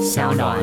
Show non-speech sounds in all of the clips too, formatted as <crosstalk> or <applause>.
小暖。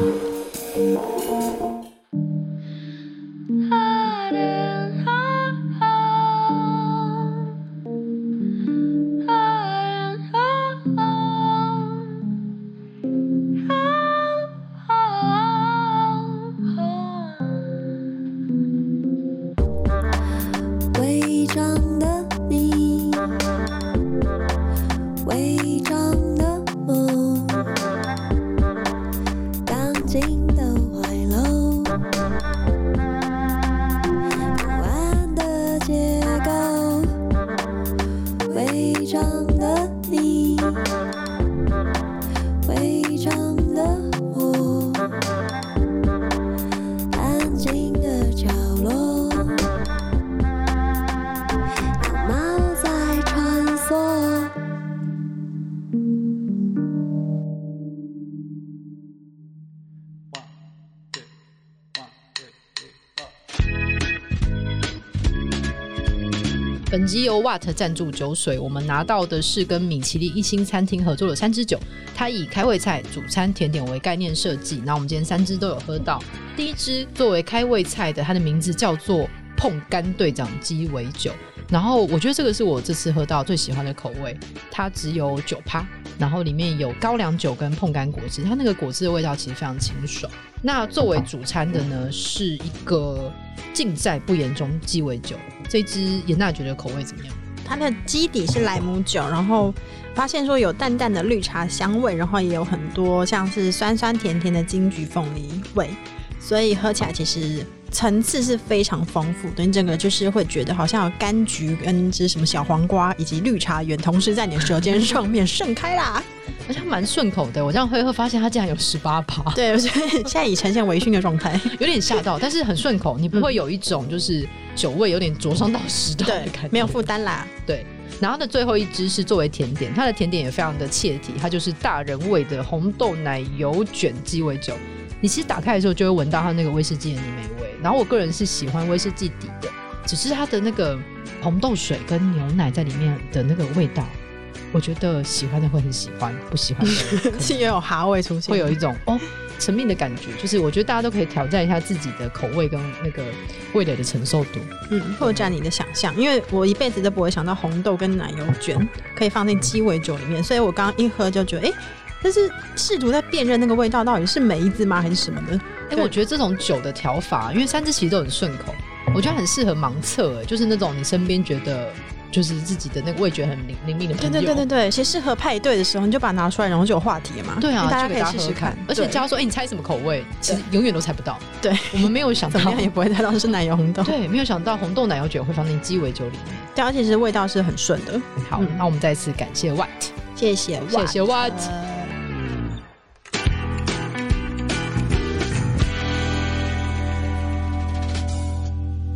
赞助酒水，我们拿到的是跟米其林一星餐厅合作的三支酒，它以开胃菜、主餐、甜点为概念设计。那我们今天三支都有喝到，第一支作为开胃菜的，它的名字叫做碰干队长鸡尾酒。然后我觉得这个是我这次喝到最喜欢的口味，它只有九趴，然后里面有高粱酒跟碰干果汁，它那个果汁的味道其实非常清爽。那作为主餐的呢，是一个尽在不言中鸡尾酒。这支严娜觉得口味怎么样？它的基底是莱姆酒，然后发现说有淡淡的绿茶香味，然后也有很多像是酸酸甜甜的金桔凤梨味，所以喝起来其实层次是非常丰富的。你整个就是会觉得好像有柑橘跟这什么小黄瓜以及绿茶园同时在你的舌尖上面盛开啦。而且蛮顺口的，我这样喝一喝，发现它竟然有十八趴。对，所以现在已呈现微醺的状态，有点吓到，但是很顺口，你不会有一种就是酒味有点灼伤到食道的感觉，没有负担啦。对，然后的，最后一支是作为甜点，它的甜点也非常的切题，它就是大人味的红豆奶油卷鸡尾酒。你其实打开的时候就会闻到它那个威士忌的泥煤味，然后我个人是喜欢威士忌底的，只是它的那个红豆水跟牛奶在里面的那个味道。我觉得喜欢的会很喜欢，不喜欢的是也 <laughs> 有哈味出现，会有一种哦神秘的感觉。就是我觉得大家都可以挑战一下自己的口味跟那个味蕾的承受度，嗯，拓展你的想象。因为我一辈子都不会想到红豆跟奶油卷可以放进鸡尾酒里面，所以我刚刚一喝就觉得，哎，这是试图在辨认那个味道到底是梅子吗还是什么的？哎，我觉得这种酒的调法，因为三支其实都很顺口，我觉得很适合盲测，哎，就是那种你身边觉得。就是自己的那个味觉很灵灵敏的朋友，对对对对对，其实适合派对的时候，你就把它拿出来，然后就有话题嘛。对啊，大家可以试试看。而且假如说，哎、欸，你猜什么口味？其实永远都猜不到。对，我们没有想到，也不会猜到是奶油红豆。对，没有想到红豆奶油卷会放进鸡尾酒里面。对，而且其实味道是很顺的。好，嗯、那我们再次感谢 White，谢谢谢谢 Watt。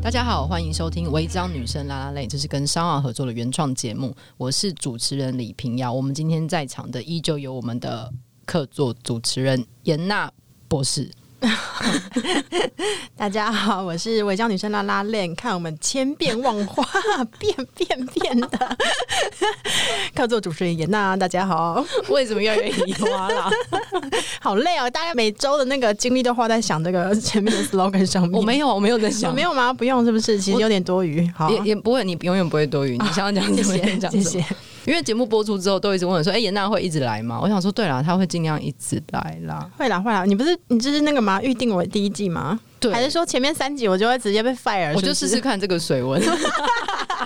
大家好，欢迎收听《违章女生拉拉泪》，这是跟商奥合作的原创节目。我是主持人李平瑶。我们今天在场的依旧有我们的客座主持人严娜博士。<laughs> 大家好，我是违章女生拉拉链，看我们千变万化，<laughs> 变变变的 <laughs> 靠做主持人严娜。大家好，为什么要越移花了？好累哦！大家每周的那个精力都花在想这个前面的 slogan 上面。我没有，我没有在想，没有吗？不用，是不是？其实有点多余。好，也也不会，你永远不会多余。你想要讲什么？讲什么？谢谢。<laughs> 因为节目播出之后，都一直问我说：“哎、欸，严娜会一直来吗？”我想说：“对啦，她会尽量一直来啦。”会啦，会啦。你不是你这是那个吗？预定为第一季吗？对。还是说前面三集我就会直接被 fire？是是我就试试看这个水温。<laughs>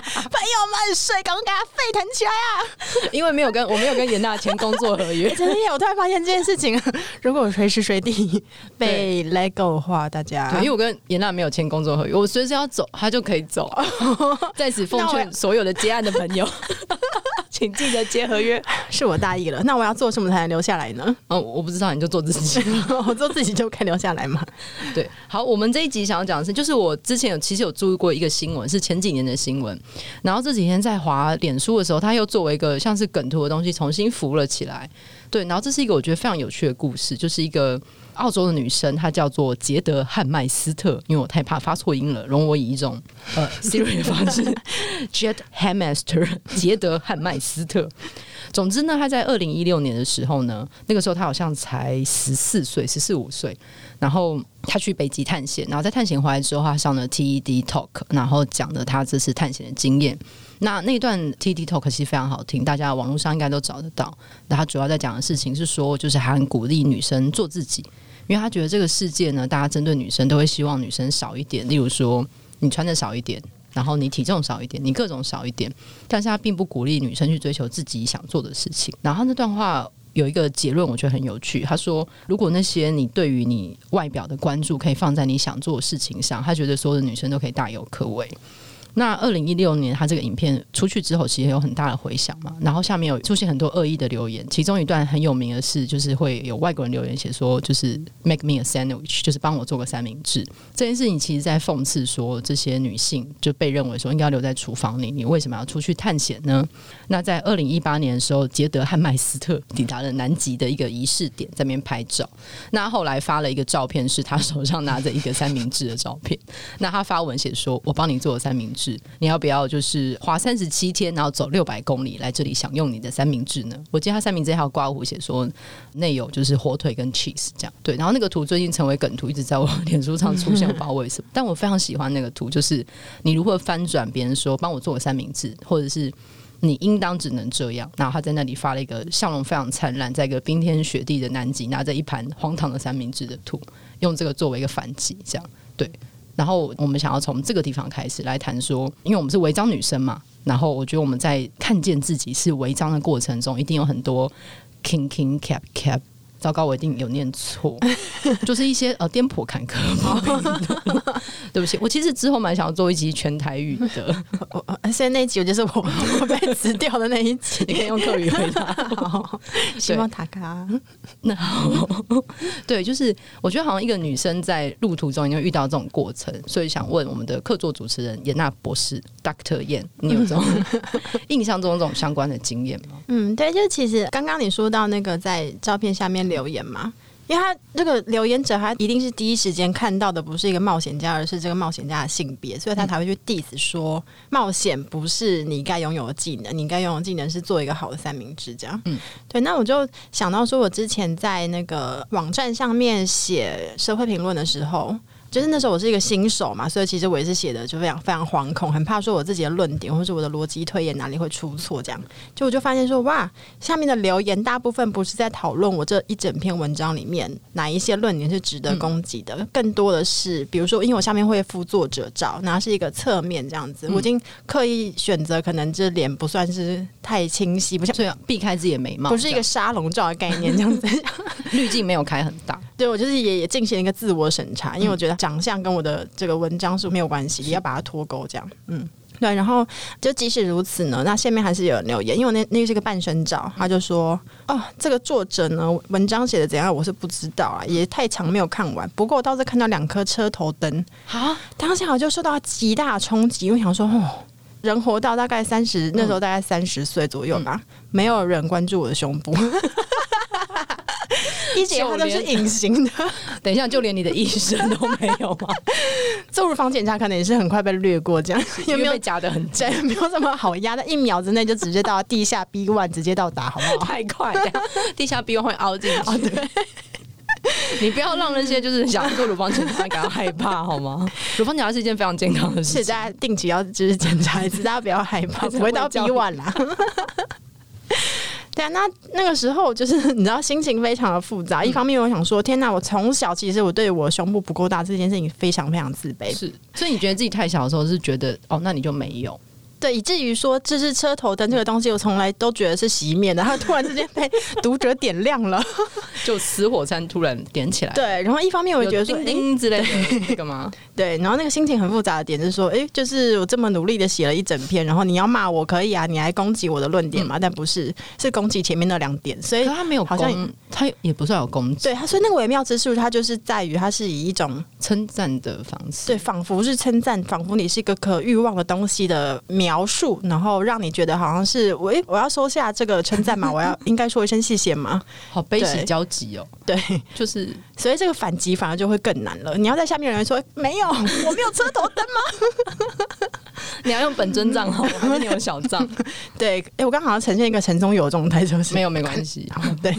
朋友们，水赶快给它沸腾起来啊！因为没有跟我没有跟严娜签工作合约。<laughs> 真的耶！我突然发现这件事情，如果我随时随地被 let go 的话，大家对，因为我跟严娜没有签工作合约，我随时要走，他就可以走。在此奉劝所有的接案的朋友。请记得接合约，<laughs> 是我大意了。那我要做什么才能留下来呢？哦，我不知道，你就做自己，<laughs> 我做自己就可以留下来嘛。对，好，我们这一集想要讲的是，就是我之前有其实有注意过一个新闻，是前几年的新闻，然后这几天在滑脸书的时候，他又作为一个像是梗图的东西重新浮了起来。对，然后这是一个我觉得非常有趣的故事，就是一个。澳洲的女生，她叫做杰德汉麦斯特，因为我太怕发错音了，容我以一种呃 <laughs> Siri 的方式，<laughs> Jet Hammaster，杰德汉麦斯特。总之呢，他在二零一六年的时候呢，那个时候他好像才十四岁，十四五岁，然后他去北极探险，然后在探险回来之后，他上了 TED Talk，然后讲了他这次探险的经验。那那段 TED Talk 其实非常好听，大家网络上应该都找得到。那他主要在讲的事情是说，就是还很鼓励女生做自己，因为他觉得这个世界呢，大家针对女生都会希望女生少一点，例如说你穿的少一点。然后你体重少一点，你各种少一点，但是他并不鼓励女生去追求自己想做的事情。然后那段话有一个结论，我觉得很有趣。他说，如果那些你对于你外表的关注可以放在你想做的事情上，他觉得所有的女生都可以大有可为。那二零一六年，他这个影片出去之后，其实有很大的回响嘛。然后下面有出现很多恶意的留言，其中一段很有名的是，就是会有外国人留言写说，就是 “make me a sandwich”，就是帮我做个三明治。这件事情其实在讽刺说，这些女性就被认为说应该留在厨房里，你为什么要出去探险呢？那在二零一八年的时候，杰德汉麦斯特抵达了南极的一个仪式点，在那边拍照。那后来发了一个照片，是他手上拿着一个三明治的照片。那他发文写说：“我帮你做了三明治。”你要不要就是花三十七天，然后走六百公里来这里享用你的三明治呢？我记得他三明治还有刮胡写说内有就是火腿跟 cheese 这样对，然后那个图最近成为梗图，一直在我脸书上出现，不知道为什么。但我非常喜欢那个图，就是你如何翻转别人说帮我做个三明治，或者是你应当只能这样。然后他在那里发了一个笑容非常灿烂，在一个冰天雪地的南极拿着一盘荒唐的三明治的图，用这个作为一个反击，这样对。然后我们想要从这个地方开始来谈说，因为我们是违章女生嘛。然后我觉得我们在看见自己是违章的过程中，一定有很多 king king cap cap。糟糕，我一定有念错，<laughs> 就是一些呃颠簸坎坷。<laughs> 对不起，我其实之后蛮想要做一集全台语的。现在那一集我就是我 <laughs> 我被辞掉的那一集，你可以用客语回答。希望塔卡。那好，对，就是我觉得好像一个女生在路途中，你会遇到这种过程，所以想问我们的客座主持人颜娜博士，Dr. 颜，你有这种印象中这种相关的经验吗？嗯，对，就其实刚刚你说到那个在照片下面。留言嘛，因为他这个留言者，他一定是第一时间看到的不是一个冒险家，而是这个冒险家的性别，所以他才会去 diss 说冒险不是你该拥有的技能，你该拥有的技能是做一个好的三明治。这样，嗯，对。那我就想到说，我之前在那个网站上面写社会评论的时候。就是那时候我是一个新手嘛，所以其实我也是写的就非常非常惶恐，很怕说我自己的论点或者我的逻辑推演哪里会出错，这样。就我就发现说，哇，下面的留言大部分不是在讨论我这一整篇文章里面哪一些论点是值得攻击的，嗯，更多的是比如说，因为我下面会附作者照，然后是一个侧面这样子，嗯，我已经刻意选择可能这脸不算是太清晰，不像所以避开自己的眉毛，不是一个沙龙照的概念这样子，<laughs> 滤镜没有开很大。对，我就是也也进行一个自我审查，因为我觉得长相跟我的这个文章是没有关系，也要把它脱钩这样。嗯，对。然后就即使如此呢，那下面还是有人留言，因为我那那是个半身照，他就说：“哦，这个作者呢，文章写的怎样，我是不知道啊，也太长没有看完。不过我倒是看到两颗车头灯啊，当下我就受到极大冲击，因为想说，哦，人活到大概三十，那时候大概三十岁左右吧，嗯，没有人关注我的胸部。<laughs> ”一姐她都是隐形的，<laughs> 等一下，就连你的医生都没有吗？做乳房检查可能也是很快被略过，这样有没有夹的很紧？<laughs> 没有这么好压，在一秒之内就直接到地下 B one，直接到达，好不好？<laughs> 太快了，地下 B one 会凹进去。哦，对，你不要让那些就是想做乳房检查感到害怕，好吗？乳房检查是一件非常健康的事情，大家定期要就是检查一次，大家不要害怕，不会到 B one 啦。对啊，那那个时候就是 <laughs> 你知道，心情非常的复杂。一方面，我想说，天哪，我从小其实我对我胸部不够大这件事情非常非常自卑。是，所以你觉得自己太小的时候，是觉得哦，那你就没有。对，以至于说这是车头灯这个东西，我从来都觉得是熄灭的，然后突然之间被 <laughs> 读者点亮了，<laughs> 就死火山突然点起来。对，然后一方面我觉得说叮叮之类的干嘛？<laughs> 对，然后那个心情很复杂的点是说，哎，就是我这么努力的写了一整篇，然后你要骂我可以啊，你来攻击我的论点嘛？嗯、但不是，是攻击前面那两点，所以他没有好像他也不算有攻击。对，他所以那个微妙之处，它就是在于它是以一种称赞的方式，对，仿佛是称赞，仿佛你是一个可欲望的东西的描述，然后。让你觉得好像是我，我要收下这个称赞嘛？我要应该说一声谢谢嘛？好悲喜交集哦。对，就是，所以这个反击反而就会更难了。你要在下面有人说没有，<laughs> 我没有车头灯吗？<laughs> 你要用本尊账号还是你有小账？<laughs> 对，哎、欸，我刚好像呈现一个陈中有状态，就是没有没关系。对，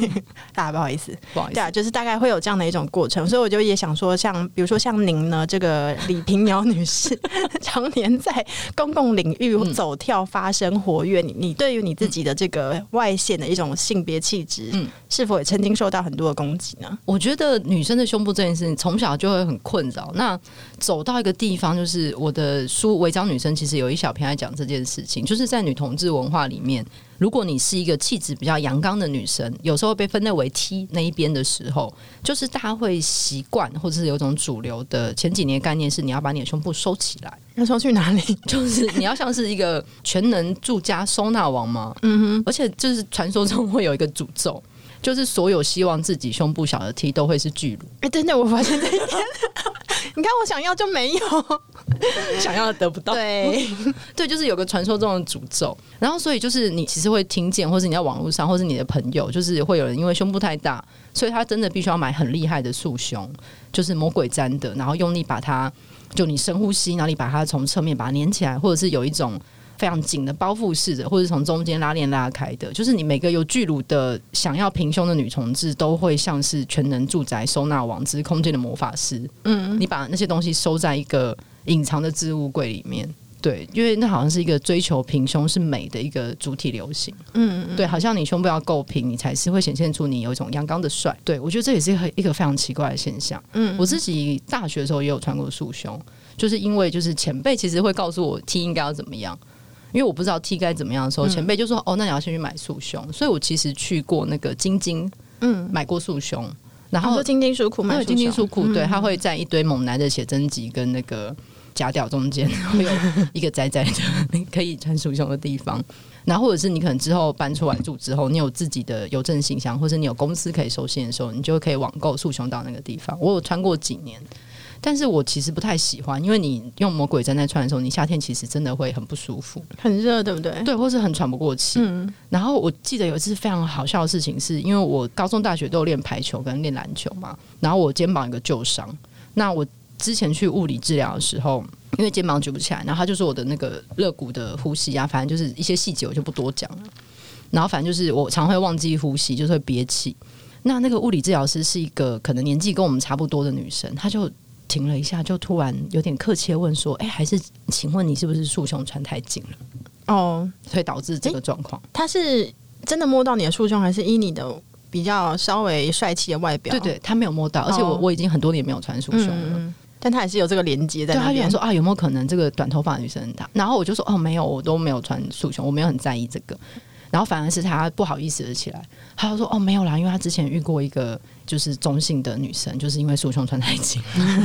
大家不好意思，不好意思，对啊，就是大概会有这样的一种过程，所以我就也想说，像比如说像您呢，这个李平瑶女士，常年在公共领域走跳、发声、活跃，你你对于你自己的这个外显的一种性别气质，嗯，是否也曾经受到很多的攻击呢？我觉得女生的胸部这件事情从小就会很困扰。那走到一个地方，就是我的书《违章女生》，其实有一小篇在讲这件事情，就是在女同志文化里面，如果你是一个气质比较阳刚的女生，有时候被分类为 T 那一边的时候，就是大家会习惯，或者是有一种主流的前几年概念是，你要把你的胸部收起来，要收去哪里？就是你要像是一个全能住家收纳王吗？嗯哼，而且就是传说中会有一个诅咒。就是所有希望自己胸部小的 T 都会是巨乳。哎，真的，我发现这一点。你看，我想要就没有，<laughs> 想要的得不到。对，<laughs> 对，就是有个传说中的诅咒。然后，所以就是你其实会听见，或是你在网络上，或是你的朋友，就是会有人因为胸部太大，所以他真的必须要买很厉害的束胸，就是魔鬼粘的，然后用力把它，就你深呼吸，然后你把它从侧面把它粘起来，或者是有一种。非常紧的包覆式的，或者从中间拉链拉开的，就是你每个有巨乳的想要平胸的女同志，都会像是全能住宅收纳网之空间的魔法师。嗯，你把那些东西收在一个隐藏的置物柜里面，对，因为那好像是一个追求平胸是美的一个主体流行。嗯，对，好像你胸部要够平，你才是会显现出你有一种阳刚的帅。对，我觉得这也是一个一个非常奇怪的现象。嗯，我自己大学的时候也有穿过束胸，就是因为就是前辈其实会告诉我 T 应该要怎么样。因为我不知道 T 该怎么样的时候，前辈就说：“哦，那你要先去买束胸。”所以，我其实去过那个晶晶，嗯，买过束胸。然后晶晶书库买晶晶书库，对，他会在一堆猛男的写真集跟那个假屌中间，<laughs> 会有一个窄窄的可以穿束胸的地方。然后，或者是你可能之后搬出来住之后，你有自己的邮政信箱，或者你有公司可以收信的时候，你就可以网购束胸到那个地方。我有穿过几年。但是我其实不太喜欢，因为你用魔鬼毡在穿的时候，你夏天其实真的会很不舒服，很热，对不对？对，或是很喘不过气。嗯。然后我记得有一次非常好笑的事情是，是因为我高中、大学都有练排球跟练篮球嘛，然后我肩膀有个旧伤。那我之前去物理治疗的时候，因为肩膀举不起来，然后他就说我的那个肋骨的呼吸啊，反正就是一些细节我就不多讲了。然后反正就是我常会忘记呼吸，就是会憋气。那那个物理治疗师是一个可能年纪跟我们差不多的女生，她就。停了一下，就突然有点客气的问说：“哎、欸，还是请问你是不是束胸穿太紧了？哦，所以导致这个状况。他是真的摸到你的束胸，还是依你的比较稍微帅气的外表？对对，他没有摸到，而且我、哦、我已经很多年没有穿束胸了，嗯、但他还是有这个连接在。对，他就想说啊，有没有可能这个短头发的女生她？然后我就说哦，没有，我都没有穿束胸，我没有很在意这个。然后反而是他不好意思的起来，他就说哦，没有啦，因为他之前遇过一个。”就是中性的女生，就是因为束胸穿太紧，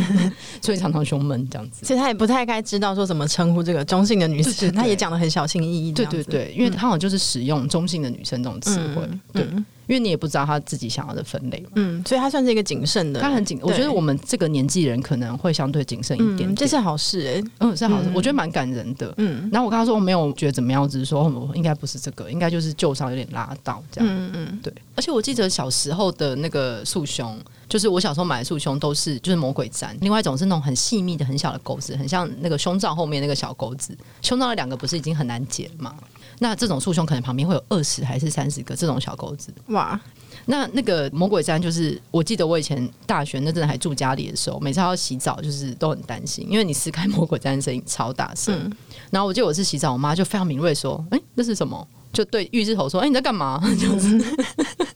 <laughs> 所以常常胸闷这样子。其实他也不太该知道说怎么称呼这个中性的女生，他也讲的很小心翼翼。对对对，因为他好像就是使用中性的女生这种词汇。嗯、对。嗯因为你也不知道他自己想要的分类嘛，嗯，所以他算是一个谨慎的，他很谨。我觉得我们这个年纪人可能会相对谨慎一点这是好事哎，欸，嗯，是好事，嗯，我觉得蛮感人的，嗯。然后我跟他说我没有觉得怎么样，我只是说应该不是这个，应该就是旧伤有点拉到这样，嗯嗯，对。而且我记得小时候的那个束胸，就是我小时候买的束胸都是就是魔鬼毡，另外一种是那种很细密的很小的钩子，很像那个胸罩后面那个小钩子，胸罩的两个不是已经很难解了吗？那这种束胸可能旁边会有二十还是三十个这种小钩子，哇。那那个魔鬼毡，就是我记得我以前大学那阵还住家里的时候，每次要洗澡就是都很担心，因为你撕开魔鬼毡的声音超大声。嗯、然后我记得我是洗澡，我妈就非常敏锐说：“哎、欸，那是什么？”就对浴室头说：“哎、欸，你在干嘛？” <laughs> 就是 <laughs>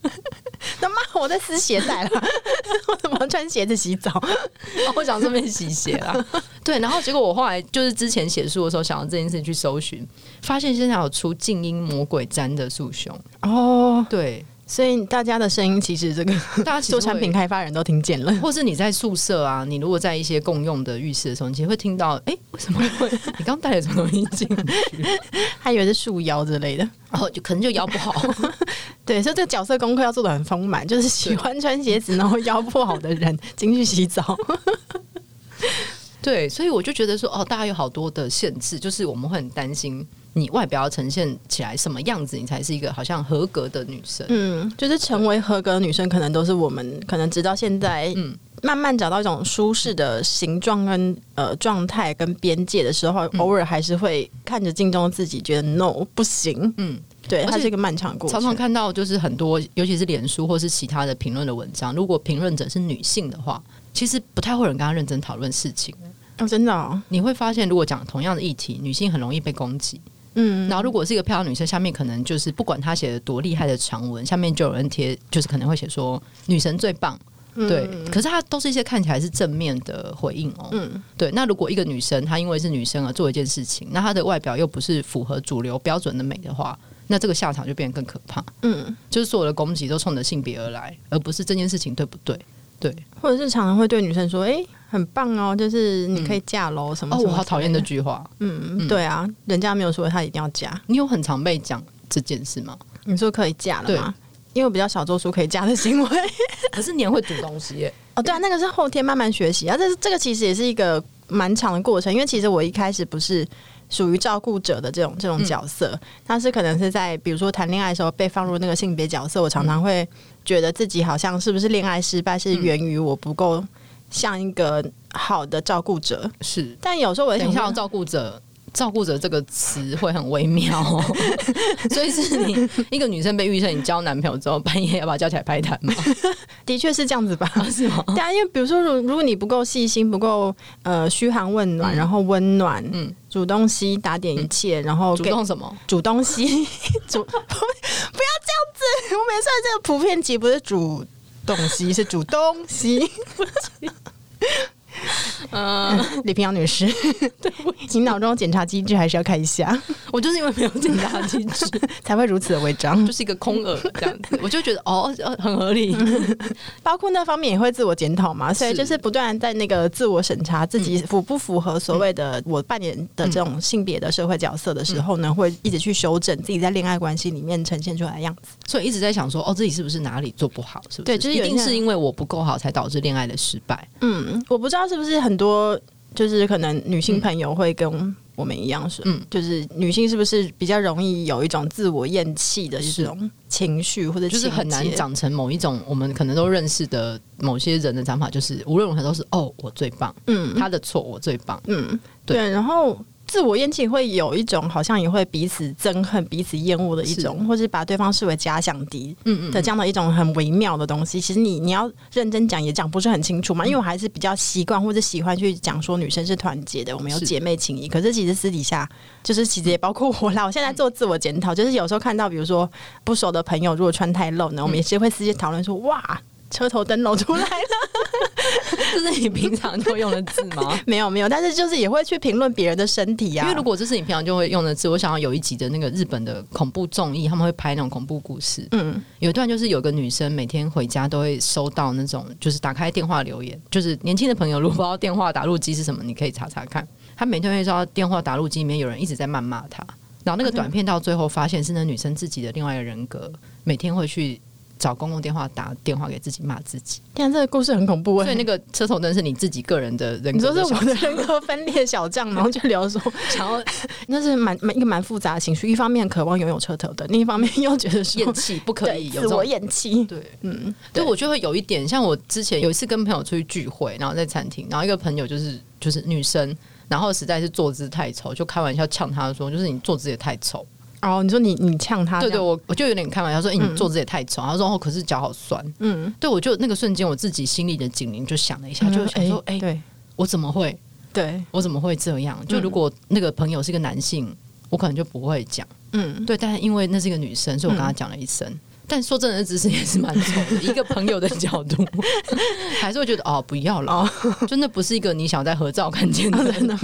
我在撕鞋带了，<laughs> 我怎么穿鞋子洗澡？<laughs> 我想顺便洗鞋啦。对，然后结果我后来就是之前写书的时候，想到这件事情去搜寻，发现现在有出静音魔鬼毡的束胸哦，对。所以大家的声音其实这个，大家做产品开发人都听见了，或是你在宿舍啊，你如果在一些共用的浴室的时候，你其实会听到，哎、欸，为什么会？你刚带了什么东西进去？<laughs> 还以为是束腰之类的，然后就可能就腰不好。<laughs> 对，所以这个角色功课要做的很丰满，就是喜欢穿鞋子然后腰不好的人进去洗澡。<laughs> 对，所以我就觉得说，哦，大家有好多的限制，就是我们会很担心。你外表要呈现起来什么样子，你才是一个好像合格的女生？嗯，就是成为合格的女生，可能都是我们可能直到现在，嗯，慢慢找到一种舒适的形状跟呃状态跟边界的时候，嗯、偶尔还是会看着镜中自己，觉得 no 不行。嗯，对，它是一个漫长过程。常常看到就是很多，尤其是脸书或是其他的评论的文章，如果评论者是女性的话，其实不太会有人跟她认真讨论事情。哦，真的、哦，你会发现，如果讲同样的议题，女性很容易被攻击。嗯，然后如果是一个漂亮女生，下面可能就是不管她写的多厉害的长文，下面就有人贴，就是可能会写说女神最棒。对，可是她都是一些看起来是正面的回应哦。嗯，对。那如果一个女生她因为是女生而做一件事情，那她的外表又不是符合主流标准的美的话，那这个下场就变得更可怕。嗯，就是所有的攻击都冲着性别而来，而不是这件事情对不对？对，或者是常常会对女生说：“哎、欸，很棒哦，就是你可以嫁喽。”什么，什么？哦，我好讨厌这句话。嗯，对啊，人家没有说他一定要嫁。你有很常被讲这件事吗？你说可以嫁了吗？因为我比较少做出可以嫁的行为。<laughs> 可是你也会煮东西耶？哦，对啊，那个是后天慢慢学习啊。这这个其实也是一个蛮长的过程，因为其实我一开始不是。属于照顾者的这种这种角色，但是可能是在比如说谈恋爱的时候被放入那个性别角色，我常常会觉得自己好像是不是恋爱失败是源于我不够像一个好的照顾者。是，但有时候我想像照顾者。照顾者这个词会很微妙，哦，<laughs> 所以是你一个女生被预设你交男朋友之后，半夜要把他叫起来拍谈吗？<laughs> 的确是这样子吧？是吗？对啊，因为比如说，如如果你不够细心，不够呃嘘寒问暖，嗯、然后温暖，嗯，煮东西，打点一切，嗯、然后主动什么？煮东西，<laughs> 煮不不要这样子！我每次这个普遍级不是煮东西，是煮东西。<laughs> 嗯，<laughs> 李平阳女士，<laughs> 对你脑中检查机制还是要看一下。<laughs> 我就是因为没有检查机制，才会如此的违章，就是一个空耳这样子。我就觉得哦，很合理。包括那方面也会自我检讨嘛，所以就是不断在那个自我审查自己符不符合所谓的我扮演的这种性别的社会角色的时候呢，会一直去修正自己在恋爱关系里面呈现出来的样子。所以一直在想说，哦，自己是不是哪里做不好？是不是？对，就是一定是因为我不够好，才导致恋爱的失败。嗯，我不知道是不是很多。就是可能女性朋友会跟我们一样是，嗯，就是女性是不是比较容易有一种自我厌弃的这种情绪，或者就是很难长成某一种我们可能都认识的某些人的想法，就是无论如何都是哦，我最棒，嗯，他的错我最棒，嗯，对，对，然后。自我厌弃会有一种好像也会彼此憎恨、彼此厌恶的一种，是或是把对方视为假想敌的这样的一种很微妙的东西。嗯嗯，其实你你要认真讲也讲不是很清楚嘛，因为我还是比较习惯或者喜欢去讲说女生是团结的，我们有姐妹情谊。是可是其实私底下就是其实也包括我啦。我现在做自我检讨，就是有时候看到比如说不熟的朋友如果穿太露呢，我们也是会私下讨论说哇。车头灯露出来了，<laughs> 这是你平常就会用的字吗？<laughs> 没有没有，但是就是也会去评论别人的身体啊。因为如果这是你平常就会用的字，我想要有一集的那个日本的恐怖综艺，他们会拍那种恐怖故事。嗯，有一段就是有个女生每天回家都会收到那种，就是打开电话留言，就是年轻的朋友如果不知道电话打入机是什么，你可以查查看。她每天会收到电话打入机里面有人一直在谩骂她，然后那个短片到最后发现是那女生自己的另外一个人格，每天会去。找公共电话打电话给自己骂自己，天啊，这个故事很恐怖欸。所以那个车头灯是你自己个人的人格，你说是我的人格分裂小将，然后就聊说，<laughs> 然后那是蛮蛮一个蛮复杂的情绪，一方面渴望拥有车头灯，另一方面又觉得说厌弃不可以有自我厌弃。对，嗯，对，我就会有一点像我之前有一次跟朋友出去聚会，然后在餐厅，然后一个朋友就是就是女生，然后实在是坐姿太丑，就开玩笑呛她说，就是你坐姿也太丑。哦，你说你你呛他？对对，我我就有点开玩笑说，哎、欸，你坐姿也太丑。他、嗯、说，哦，可是脚好酸。嗯，对，我就那个瞬间，我自己心里的警铃就响了一下，嗯、就想说，哎、欸，对我怎么会？对我怎么会这样？就如果那个朋友是个男性，我可能就不会讲。嗯，对，但是因为那是一个女生，所以我跟他讲了一声。嗯但说真的，姿势也是蛮丑的。一个朋友的角度，还是会觉得哦，不要了，哦、真的不是一个你想在合照看见的人吗？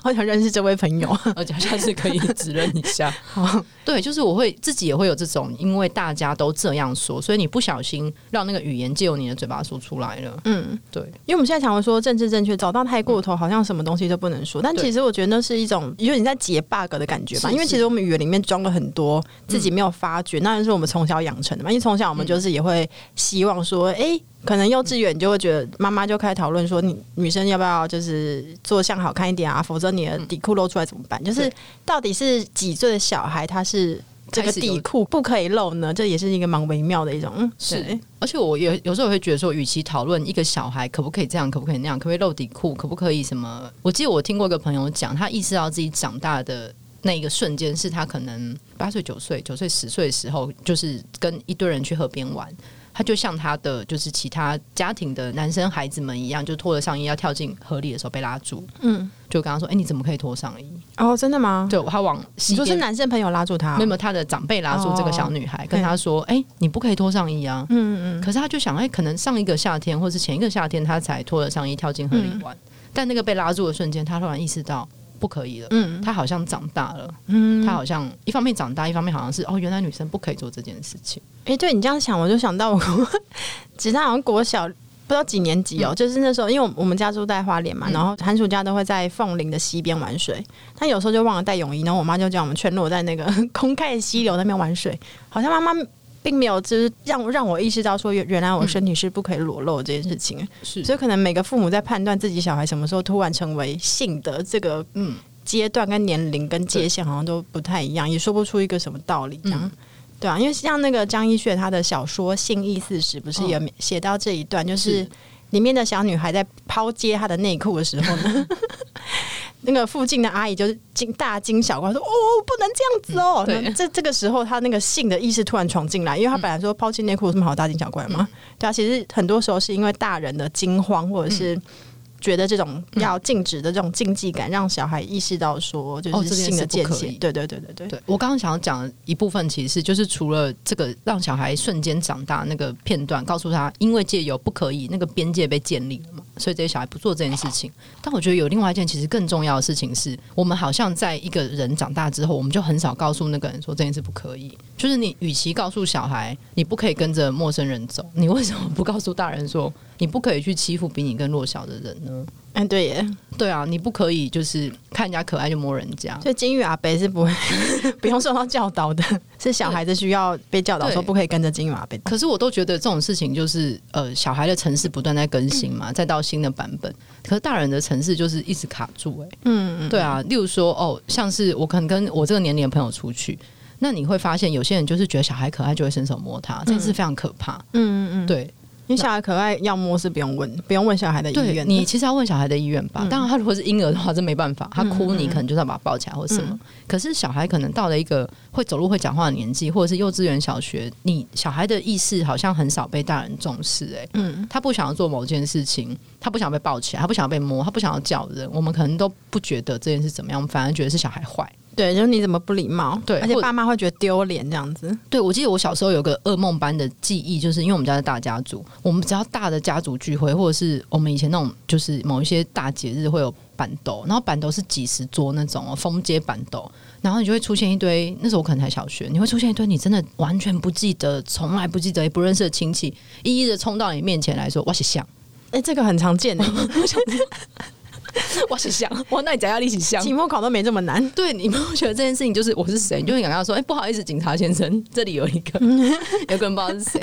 好想认识这位朋友，<laughs> 而且下次可以指认一下。<laughs> 对，就是我会自己也会有这种，因为大家都这样说，所以你不小心让那个语言借由你的嘴巴说出来了。嗯，对，因为我们现在常会说政治正确，找到太过头，好像什么东西都不能说。但其实我觉得那是一种因为你在解 bug 的感觉吧。因为其实我们语言里面装了很多自己没有发觉，那就是我们。从小养成的嘛，因为从小我们就是也会希望说，哎、欸，可能幼稚园就会觉得妈妈就开始讨论说，你女生要不要就是做相好看一点啊，否则你的底裤露出来怎么办？就是到底是几岁的小孩他是这个底裤不可以露呢？这也是一个蛮微妙的一种。嗯是，而且我有有时候会觉得说，与其讨论一个小孩可不可以这样，可不可以那样，可不可以露底裤，可不可以什么？我记得我听过一个朋友讲，他意识到自己长大的那一个瞬间，是他可能八岁、九岁、九岁、十岁的时候，就是跟一堆人去河边玩。他就像他的就是其他家庭的男生孩子们一样，就脱了上衣要跳进河里的时候被拉住。嗯，就跟他说：“哎、欸，你怎么可以脱上衣？”哦，真的吗？对，他往你说是男生朋友拉住他，没有他的长辈拉住这个小女孩，哦、跟他说：“哎、欸，你不可以脱上衣啊。”嗯嗯。可是他就想：“哎、欸，可能上一个夏天或是前一个夏天，他才脱了上衣跳进河里玩。嗯”但那个被拉住的瞬间，他突然意识到。不可以了，嗯，他好像长大了，嗯，他好像一方面长大，一方面好像是哦，原来女生不可以做这件事情。哎、欸，对你这样想，我就想到我，<laughs> 其实他好像国小不知道几年级哦，嗯、就是那时候，因为我们家住在花莲嘛，嗯、然后寒暑假都会在凤林的溪边玩水，他有时候就忘了带泳衣，然后我妈就叫我们全裸在那个 <laughs> 公开的溪流那边玩水，好像妈妈。并没有，就是让让我意识到说，原原来我身体是不可以裸露这件事情。是，所以可能每个父母在判断自己小孩什么时候突然成为性的这个嗯阶段跟年龄跟界限，好像都不太一样，也说不出一个什么道理这样。对啊，因为像那个张一雪他的小说《性意四十》，不是也写到这一段，就是里面的小女孩在抛接她的内裤的时候呢。<laughs> 那个附近的阿姨就是惊大惊小怪说：“哦，不能这样子哦！”对，这这个时候，他那个性的意识突然闯进来，因为他本来说抛弃内裤有什么好大惊小怪吗？嗯、对啊，其实很多时候是因为大人的惊慌，或者是。觉得这种要禁止的这种禁忌感，让小孩意识到说，就是性的界限。对对对对对。对我刚刚想要讲的一部分，其实就是除了这个让小孩瞬间长大那个片段，告诉他，因为借由不可以，那个边界被建立了嘛，所以这些小孩不做这件事情。但我觉得有另外一件其实更重要的事情是，我们好像在一个人长大之后，我们就很少告诉那个人说这件事不可以。就是你与其告诉小孩你不可以跟着陌生人走，你为什么不告诉大人说？你不可以去欺负比你更弱小的人呢？哎，对耶，对啊，你不可以就是看人家可爱就摸人家。所以金玉阿伯是不会 <laughs> 不用受到教导的，是小孩子需要被教导说不可以跟着金玉阿伯。可是我都觉得这种事情就是呃，小孩的城市不断在更新嘛，再到新的版本。可是大人的城市就是一直卡住哎。嗯嗯，对啊，例如说哦，像是我可能跟我这个年龄的朋友出去，那你会发现有些人就是觉得小孩可爱就会伸手摸他，这是非常可怕。嗯嗯嗯，对。因为小孩可爱，要摸是不用问，不用问小孩的意愿。你其实要问小孩的意愿吧。嗯、当然，他如果是婴儿的话，这没办法。他哭，你可能就是要把他抱起来或什么。嗯、可是小孩可能到了一个会走路、会讲话的年纪，或者是幼稚园、小学，你小孩的意识好像很少被大人重视。哎，嗯，他不想要做某件事情，他不想被抱起来，他不想被摸，他不想要叫人。我们可能都不觉得这件事怎么样，反而觉得是小孩坏。对，就是你怎么不礼貌？对，而且爸妈会觉得丢脸这样子。对，我记得我小时候有个噩梦般的记忆，就是因为我们家是大家族，我们只要大的家族聚会，或者是我们以前那种，就是某一些大节日会有板斗，然后板斗是几十桌那种封街板斗，然后你就会出现一堆，那时候我可能才小学，你会出现一堆你真的完全不记得、从来不记得也不认识的亲戚，一一的冲到你面前来说：“哇是像。”哎，这个很常见 <laughs> 的。我是想，<laughs> 我那你讲要一起想，期末考都没这么难。对，你们会觉得这件事情就是我是谁，你就会跟他说：“哎、欸，不好意思，警察先生，<laughs> 这里有一个，有个人不知道是谁。”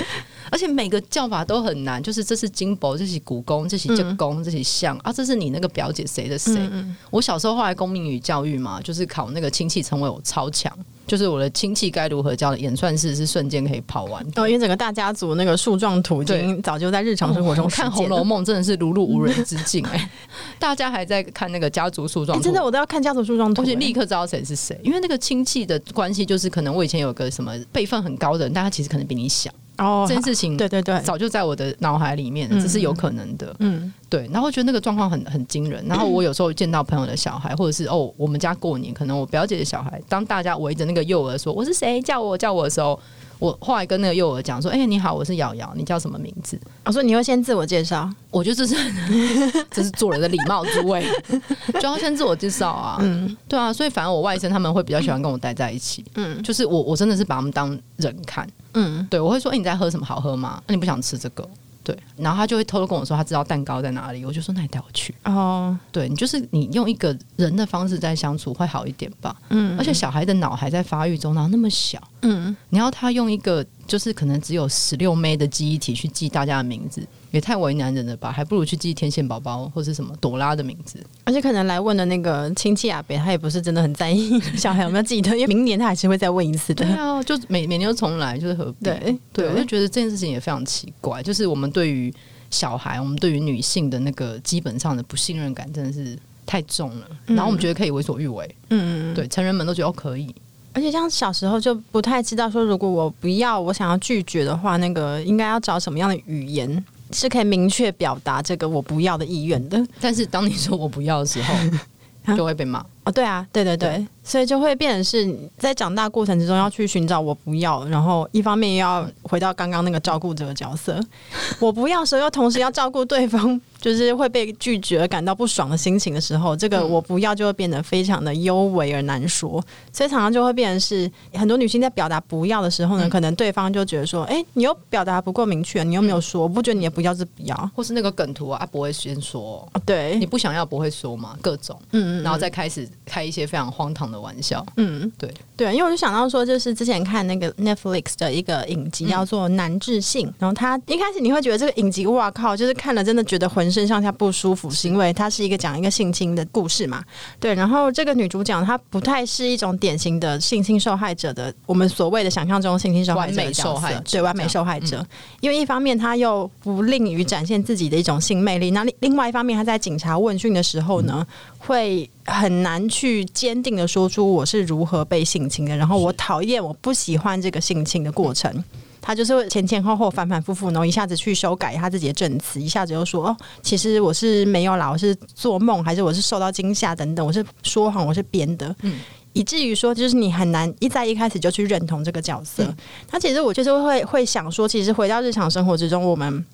而且每个叫法都很难，就是这是金箔，这是古公，这是这公，这是像啊，这是你那个表姐谁的谁？嗯嗯，我小时候后来公民与教育嘛，就是考那个亲戚称谓，我超强。就是我的亲戚该如何教的演算式是瞬间可以跑完。哦，因为整个大家族那个树状图已经早就在日常生活中看《红楼梦》真的是如入无人之境哎，<laughs> 大家还在看那个家族树状图，真的我都要看家族树状图，而且立刻知道谁是谁，因为那个亲戚的关系就是可能我以前有个什么辈分很高的人，但他其实可能比你小。哦，这件事情对对对，早就在我的脑海里面，这是有可能的。嗯，对。然后我觉得那个状况很很惊人。然后我有时候见到朋友的小孩，或者是哦，我们家过年，可能我表姐的小孩，当大家围着那个幼儿说我是谁，叫我叫我的时候，我后来跟那个幼儿讲说：“哎、欸，你好，我是瑶瑶，你叫什么名字？”我说：“你会先自我介绍。”我觉得这是 <laughs> 这是做人的礼貌之位，<laughs> 就要先自我介绍啊。嗯，对啊。所以反而我外甥他们会比较喜欢跟我待在一起。嗯，就是我我真的是把他们当人看。嗯，对，我会说，欸，你在喝什么？好喝吗？那你不想吃这个？对，然后他就会偷偷跟我说，他知道蛋糕在哪里。我就说，那你带我去。哦，对，你就是你用一个人的方式在相处会好一点吧。嗯，而且小孩的脑还在发育中，然后那么小。嗯，你要他用一个就是可能只有十六枚的记忆体去记大家的名字，也太为难人了吧？还不如去记天线宝宝或是什么朵拉的名字。而且可能来问的那个亲戚阿伯，他也不是真的很在意 <laughs> 小孩有没有记得，因为明年他还是会再问一次的。对啊，就每每年都重来，就是何必？对对，我就觉得这件事情也非常奇怪，就是我们对于小孩，我们对于女性的那个基本上的不信任感真的是太重了。嗯、然后我们觉得可以为所欲为，嗯嗯，对，成人们都觉得可以。而且像小时候就不太知道说，如果我不要，我想要拒绝的话，那个应该要找什么样的语言是可以明确表达这个我不要的意愿的。但是当你说我不要的时候，<laughs> 就会被骂。哦，对啊，对对对，对，所以就会变成是在长大过程之中要去寻找我不要，然后一方面又要回到刚刚那个照顾者的角色，<laughs> 我不要时候又同时要照顾对方。就是会被拒绝而感到不爽的心情的时候，这个我不要就会变得非常的优美而难说，所以常常就会变成是很多女性在表达不要的时候呢，可能对方就觉得说，哎，你又表达不够明确，你又没有说，我不觉得你也不要是不要，或是那个梗图啊，不会先说，对，你不想要不会说嘛，各种，嗯嗯，然后再开始开一些非常荒唐的玩笑，嗯，对对，因为我就想到说，就是之前看那个 Netflix 的一个影集叫做《难治性》，然后他一开始你会觉得这个影集哇靠，就是看了真的觉得浑。身上下不舒服，是因为它是一个讲一个性侵的故事嘛？对，然后这个女主角她不太是一种典型的性侵受害者的，我们所谓的想象中性侵受害者的角色，对，完美受害者。因为一方面她又不吝于展现自己的一种性魅力，那另另外一方面她在警察问讯的时候呢，会很难去坚定的说出我是如何被性侵的，然后我讨厌，我不喜欢这个性侵的过程。他就是会前前后后反反复复，然后一下子去修改他自己的证词，一下子又说哦，其实我是没有啦，我是做梦，还是我是受到惊吓等等，我是说谎，我是编的，嗯，以至于说就是你很难一在一开始就去认同这个角色。他、嗯、其实我就是会会想说，其实回到日常生活之中，我们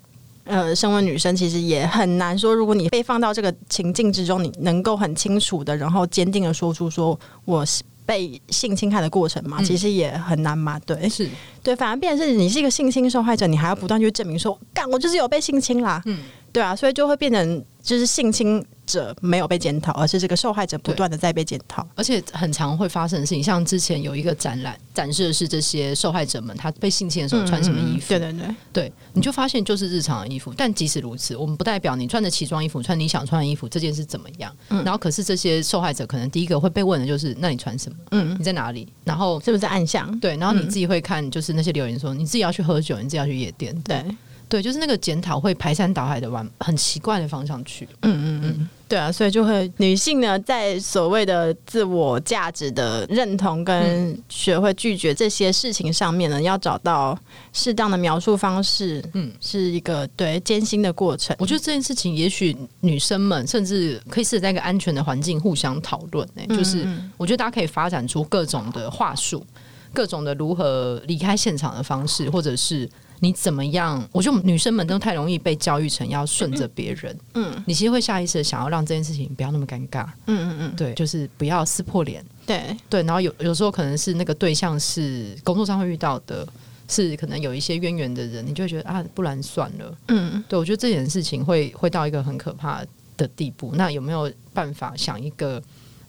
呃，身为女生，其实也很难说，如果你被放到这个情境之中，你能够很清楚的，然后坚定的说出说我是。被性侵害的过程嘛，其实也很难嘛，对，是。对，反而变成是你是一个性侵受害者，你还要不断去证明说，干我就是有被性侵啦，嗯，对啊，所以就会变成就是性侵者没有被检讨，而是这个受害者不断的在被检讨，而且很常会发生的事情，像之前有一个展览展示的是这些受害者们他被性侵的时候穿什么衣服，对对对，对，你就发现就是日常的衣服，但即使如此，我们不代表你穿着奇装异服，穿你想穿的衣服这件事怎么样，嗯，然后可是这些受害者可能第一个会被问的就是，那你穿什么？嗯，你在哪里？然后是不是暗巷？对，然后你自己会看，就是那些留言说，你自己要去喝酒，你自己要去夜店，对。对，就是那个检讨会排山倒海的往很奇怪的方向去。嗯嗯嗯，对啊，所以就会女性呢，在所谓的自我价值的认同跟学会拒绝这些事情上面呢，要找到适当的描述方式。嗯，是一个对艰辛的过程。我觉得这件事情，也许女生们甚至可以是在一个安全的环境互相讨论。哎，就是我觉得大家可以发展出各种的话术，各种的如何离开现场的方式，或者是。你怎么样？我觉得女生们都太容易被教育成要顺着别人。嗯，你其实会下意识的想要让这件事情不要那么尴尬。嗯嗯嗯，对，就是不要撕破脸。对对，然后有有时候可能是那个对象是工作上会遇到的，是可能有一些渊源的人，你就会觉得啊，不然算了。嗯，对，我觉得这件事情会会到一个很可怕的地步。那有没有办法想一个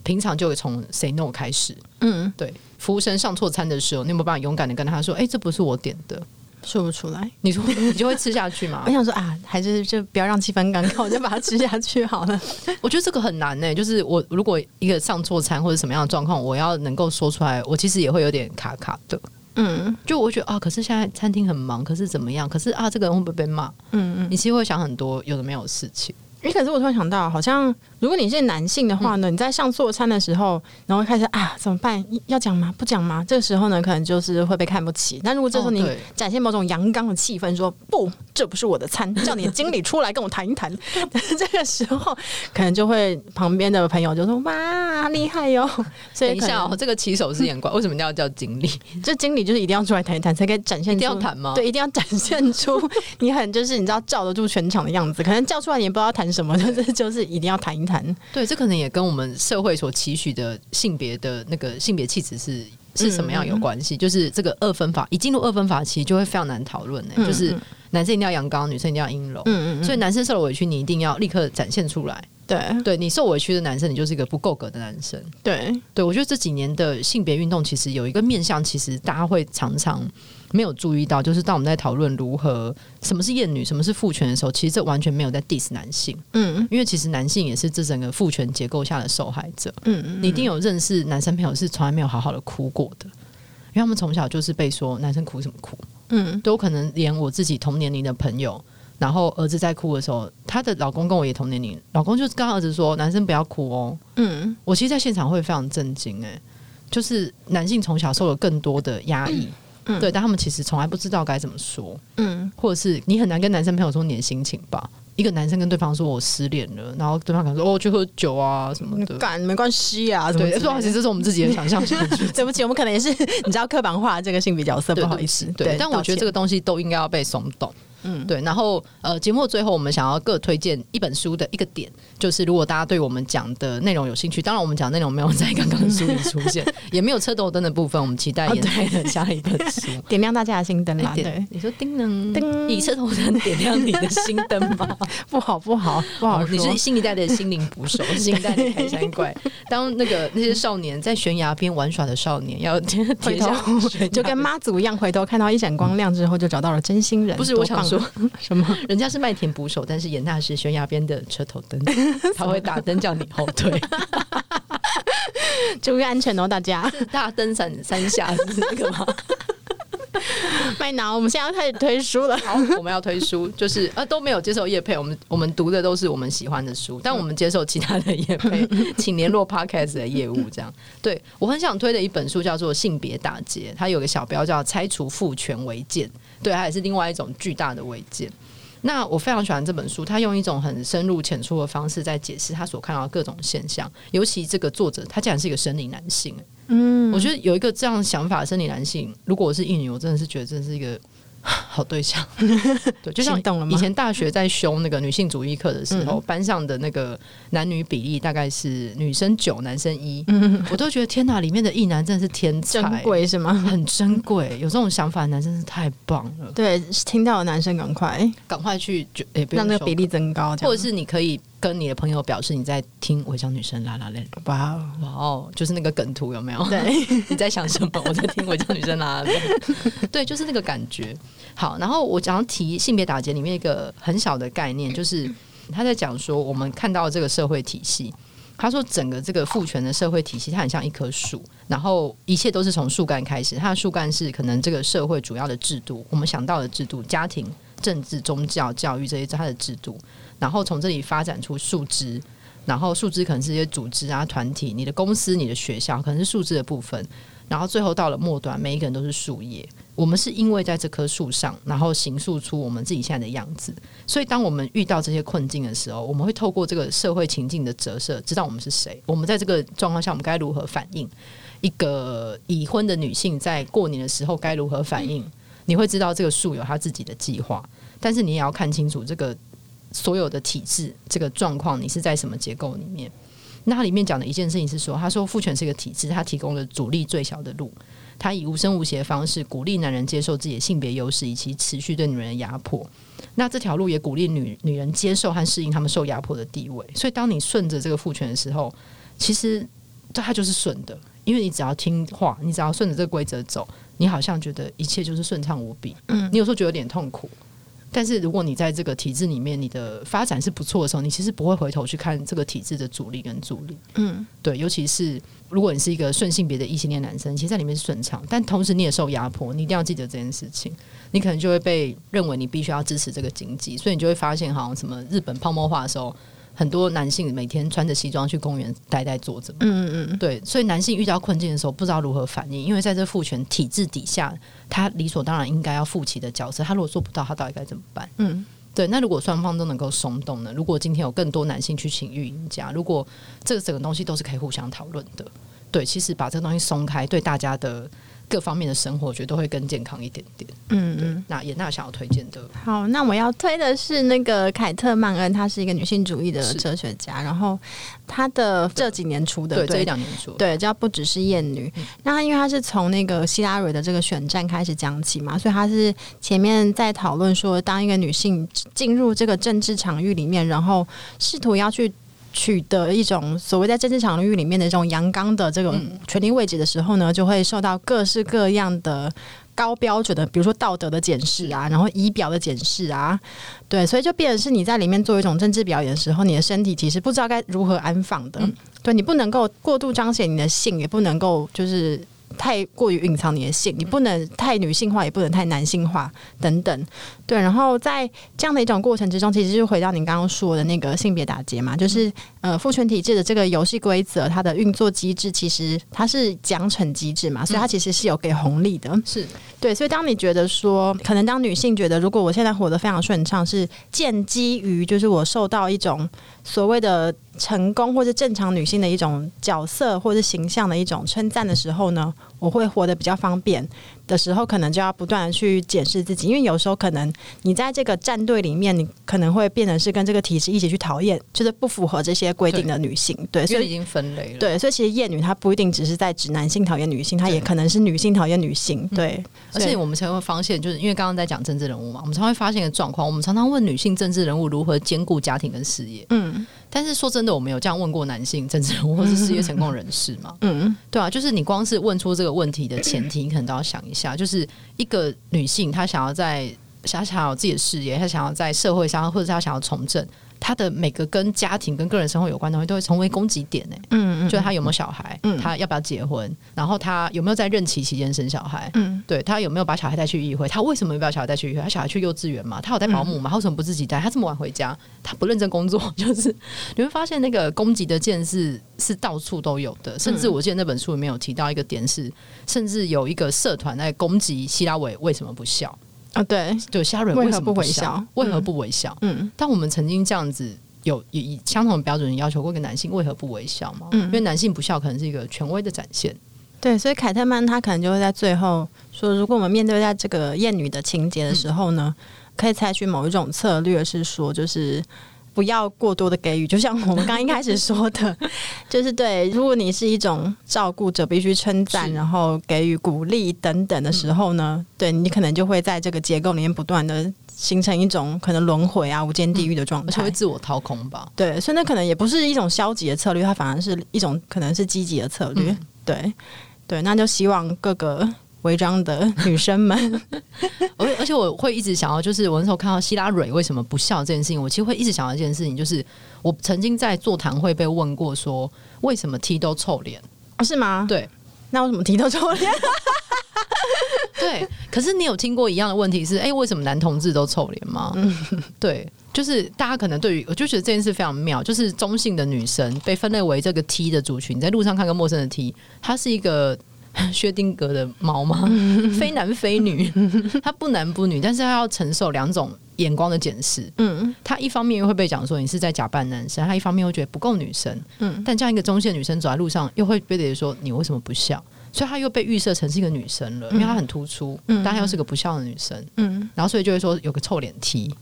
平常就会从 say no 开始？嗯，对，服务生上错餐的时候，你有没有办法勇敢的跟他说：“哎，这不是我点的。”说不出来，你说你就会吃下去吗？<laughs> 我想说啊，还是就不要让气氛尴尬，<laughs> 我就把它吃下去好了。<laughs> 我觉得这个很难呢、欸，就是我如果一个上错餐或者什么样的状况，我要能够说出来，我其实也会有点卡卡的。嗯，就我觉得啊，可是现在餐厅很忙，可是怎么样？可是啊，这个人会不会被骂？嗯嗯，你其实会想很多有的没有的事情。诶，可是我突然想到，好像如果你是男性的话呢，嗯、你在上错餐的时候，然后开始啊，怎么办？要讲吗？不讲吗？这个时候呢，可能就是会被看不起。但如果这时候你展现某种阳刚的气氛，说不，这不是我的餐，叫你的经理出来跟我谈一谈。<laughs> <laughs> 这个时候，可能就会旁边的朋友就说：“哇，厉害哟！”所以等一下哦，这个起手是眼光，为什么要叫经理？这经理就是一定要出来谈一谈，才可以展现出。一定要谈吗？对，一定要展现出 <laughs> 你很就是你知道罩得住全场的样子。可能叫出来你也不知道谈。什么？就是就是一定要谈一谈。对，这可能也跟我们社会所期许的性别的那个性别气质是是什么样有关系。嗯、就是这个二分法，一进入二分法期就会非常难讨论呢。就是男生一定要阳刚，女生一定要阴柔。嗯嗯。所以男生受了委屈，你一定要立刻展现出来。对，对你受委屈的男生，你就是一个不够格的男生。对，对我觉得这几年的性别运动其实有一个面向，其实大家会常常没有注意到，就是当我们在讨论如何什么是厌女、什么是父权的时候，其实这完全没有在 diss 男性。嗯，因为其实男性也是这整个父权结构下的受害者。嗯嗯，你一定有认识男生朋友是从来没有好好的哭过的，因为他们从小就是被说男生哭什么哭。嗯，都可能连我自己同年龄的朋友。然后儿子在哭的时候，她的老公跟我也同年龄，老公就跟儿子说：“男生不要哭哦。”嗯，我其实，在现场会非常震惊，哎，就是男性从小受了更多的压抑，嗯，对，但他们其实从来不知道该怎么说，嗯，或者是你很难跟男生朋友说你的心情吧？一个男生跟对方说我失恋了，然后对方可能说：“哦，去喝酒啊什么的。”干没关系啊，对，不好意思，这是我们自己的想象。对不起，<laughs> 我们可能也是你知道刻板化这个性别角色，不好意思。对，但我觉得这个东西都应该要被松动。嗯，对，然后呃，节目最后我们想要各推荐一本书的一个点，就是如果大家对我们讲的内容有兴趣，当然我们讲的内容没有在刚刚的书里出现，<laughs> 也没有车头灯的部分，我们期待也在的下一本书，<laughs> 点亮大家的心灯啦。对，你说叮能叮，以车头灯点亮你的心灯吗？<laughs> 不好，不好，不好，你是新一代的心灵捕手，新一代的开山怪。当那个那些少年在悬崖边玩耍的少年，要回头就跟妈祖一样，回头看到一盏光亮之后，就找到了真心人。不是，我想说。<laughs> 什么？人家是麦田捕手，但是严大是悬崖边的车头灯，<laughs> 他会打灯叫你后退，<laughs> 注意安全哦，大家。大灯闪三下是这个吗？麦脑，我们现在要开始推书了。好，我们要推书，就是呃都没有接受叶配，我们我们读的都是我们喜欢的书，但我们接受其他的叶配，请联络 Podcast 的业务。这样，对我很想推的一本书叫做《性别打劫》，它有个小标叫“拆除父权违建”，对，它也是另外一种巨大的慰藉。那我非常喜欢这本书，他用一种很深入浅出的方式在解释他所看到的各种现象，尤其这个作者他竟然是一个生理男性。嗯，我觉得有一个这样想法的生理男性，如果我是一女，我真的是觉得这是一个。<laughs> 好对象，<laughs> 对，就像以前大学在修那个女性主义课的时候，班上的那个男女比例大概是女生九，男生一，我都觉得天哪，里面的异男真的是天才，珍贵是吗？很珍贵，有这种想法的男生是太棒了。对，听到的男生赶快。赶快去，哎，让那个比例增高，或者是你可以。跟你的朋友表示你在听《违章女生拉拉链》，哇哇哦，就是那个梗图有没有？对，<laughs> 你在想什么？我在听《违章女生拉拉链》，<laughs> 对，就是那个感觉。好，然后我想要提性别打劫里面一个很小的概念，就是他在讲说，我们看到这个社会体系，他说整个这个父权的社会体系，它很像一棵树，然后一切都是从树干开始，它的树干是可能这个社会主要的制度，我们想到的制度，家庭、政治、宗教、教育这些，它的制度。然后从这里发展出树枝，然后树枝可能是一些组织啊、团体，你的公司、你的学校可能是树枝的部分，然后最后到了末端，每一个人都是树叶。我们是因为在这棵树上，然后形塑出我们自己现在的样子。所以当我们遇到这些困境的时候，我们会透过这个社会情境的折射，知道我们是谁。我们在这个状况下，我们该如何反应？一个已婚的女性在过年的时候该如何反应？你会知道这个树有他自己的计划，但是你也要看清楚这个。所有的体制这个状况，你是在什么结构里面？那它里面讲的一件事情是说，他说父权是一个体制，它提供了阻力最小的路，它以无声无息的方式鼓励男人接受自己的性别优势，以及持续对女人的压迫。那这条路也鼓励女女人接受和适应他们受压迫的地位。所以，当你顺着这个父权的时候，其实它就是顺的，因为你只要听话，你只要顺着这个规则走，你好像觉得一切就是顺畅无比。嗯，你有时候觉得有点痛苦。但是如果你在这个体制里面，你的发展是不错的时候，你其实不会回头去看这个体制的阻力跟阻力。嗯，对，尤其是如果你是一个顺性别的异性恋男生，其实在里面是顺畅，但同时你也受压迫，你一定要记得这件事情。你可能就会被认为你必须要支持这个经济，所以你就会发现，好像什么日本泡沫化的时候。很多男性每天穿着西装去公园呆呆坐着，嗯嗯嗯，对，所以男性遇到困境的时候不知道如何反应，因为在这父权体制底下，他理所当然应该要负起的角色，他如果做不到，他到底该怎么办？嗯，对。那如果双方都能够松动呢？如果今天有更多男性去请育婴假，如果这个整个东西都是可以互相讨论的，对，其实把这个东西松开，对大家的。各方面的生活，我觉得都会更健康一点点。嗯嗯，那也那想要推荐的，好，那我要推的是那个凯特曼恩，她是一个女性主义的哲学家，然后她的这几年出的，对，对这一两年出的，对，叫不只是厌女。嗯、那她因为她是从那个希拉蕊的这个选战开始讲起嘛，所以她是前面在讨论说，当一个女性进入这个政治场域里面，然后试图要去。取得一种所谓在政治场域里面的这种阳刚的这种权力位置的时候呢，就会受到各式各样的高标准的，比如说道德的检视啊，然后仪表的检视啊，对，所以就变成是你在里面做一种政治表演的时候，你的身体其实不知道该如何安放的，对，你不能够过度彰显你的性，也不能够就是。太过于隐藏你的性，你不能太女性化，也不能太男性化，等等。对，然后在这样的一种过程之中，其实就回到您刚刚说的那个性别打劫嘛，就是呃父权体制的这个游戏规则，它的运作机制其实它是奖惩机制嘛，所以它其实是有给红利的。是对，所以当你觉得说，可能当女性觉得，如果我现在活得非常顺畅，是建基于就是我受到一种所谓的。成功或者正常女性的一种角色或者形象的一种称赞的时候呢，我会活得比较方便。的时候，可能就要不断的去检视自己，因为有时候可能你在这个战队里面，你可能会变成是跟这个体制一起去讨厌，就是不符合这些规定的女性。对，所以已经分类了。对，所以其实厌女她不一定只是在指男性讨厌女性，她也可能是女性讨厌女性。对，而且我们才会发现，就是因为刚刚在讲政治人物嘛，我们才会发现一个状况，我们常常问女性政治人物如何兼顾家庭跟事业。嗯。但是说真的，我没有这样问过男性政治人物或是事业成功人士嘛？嗯，对啊，就是你光是问出这个问题的前提，你可能都要想一下，就是一个女性她想要在，她想要有自己的事业，她想要在社会上，或者她想要从政。他的每个跟家庭、跟个人生活有关的东西，都会成为攻击点呢。嗯嗯，就是他有没有小孩，嗯，他要不要结婚，然后他有没有在任期期间生小孩，嗯，对他有没有把小孩带去议会，他为什么没把小孩带去议会？他小孩去幼稚园嘛？他有带保姆嘛？他为什么不自己带？他这么晚回家，他不认真工作，就是你会发现那个攻击的箭是是到处都有的。甚至我记得那本书里面有提到一个点是，甚至有一个社团在攻击希拉蕊为什么不孝。啊，对，就虾仁为什么不微笑？为何不微笑？嗯，但我们曾经这样子有以相同的标准要求过一个男性为何不微笑吗？嗯，因为男性不笑可能是一个权威的展现。对，所以凯特曼他可能就会在最后说，如果我们面对在这个厌女的情节的时候呢，嗯、可以采取某一种策略，是说就是。不要过多的给予，就像我们刚一开始说的，<laughs> 就是对。如果你是一种照顾者，必须称赞，然后给予鼓励等等的时候呢，嗯、对你可能就会在这个结构里面不断的形成一种可能轮回啊、无间地狱的状态，就、嗯、会自我掏空吧。对，所以那可能也不是一种消极的策略，它反而是一种可能是积极的策略。嗯、对，对，那就希望各个。违章的女生们，<laughs> 而而且我会一直想要，就是我那时候看到希拉蕊为什么不笑这件事情，我其实会一直想到一件事情，就是我曾经在座谈会被问过，说为什么 T 都臭脸？哦，是吗？对，那为什么 T 都臭脸？<laughs> 对，可是你有听过一样的问题是，哎、欸，为什么男同志都臭脸吗？嗯，对，就是大家可能对于，我就觉得这件事非常妙，就是中性的女生被分类为这个 T 的族群，在路上看个陌生的 T，它是一个。<laughs> 薛定格的猫吗？非男非女，<laughs> 他不男不女，但是他要承受两种眼光的检视。嗯，他一方面又会被讲说你是在假扮男生，他一方面又觉得不够女生。嗯，但这样一个中性女生走在路上，又会被人说你为什么不笑？所以他又被预设成是一个女生了，因为她很突出，嗯但她又是个不笑的女生。嗯，然后所以就会说有个臭脸 T。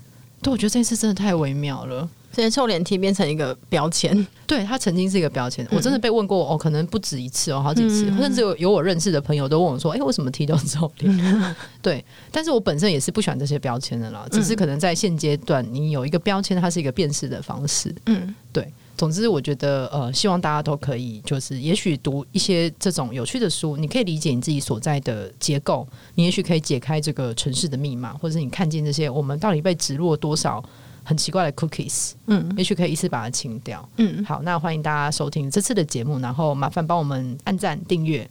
对，我觉得这件事真的太微妙了。这些臭脸 T 变成一个标签，<laughs> 对，他曾经是一个标签。嗯、我真的被问过哦，可能不止一次哦，好几次，嗯、甚至有有我认识的朋友都问我说：“哎、欸，为什么 T 都是臭脸？”嗯、<laughs> 对，但是我本身也是不喜欢这些标签的啦。只是可能在现阶段，你有一个标签，它是一个辨识的方式。嗯，对。总之，我觉得呃，希望大家都可以，就是也许读一些这种有趣的书，你可以理解你自己所在的结构，你也许可以解开这个城市的密码，或者是你看见这些我们到底被植入了多少。很奇怪的 cookies，嗯，也许可以一次把它清掉，嗯，好，那欢迎大家收听这次的节目，然后麻烦帮我们按赞、订阅，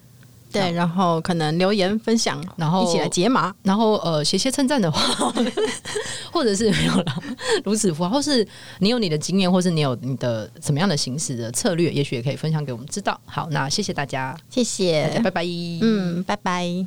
对，然后可能留言分享，然后一起来解码，然后呃写些称赞的话，<laughs> 或者是没有了 <laughs> 如此符号，或是你有你的经验，或是你有你的怎么样的行驶的策略，也许也可以分享给我们知道。好，那谢谢大家，谢谢，大家拜拜，嗯，拜拜。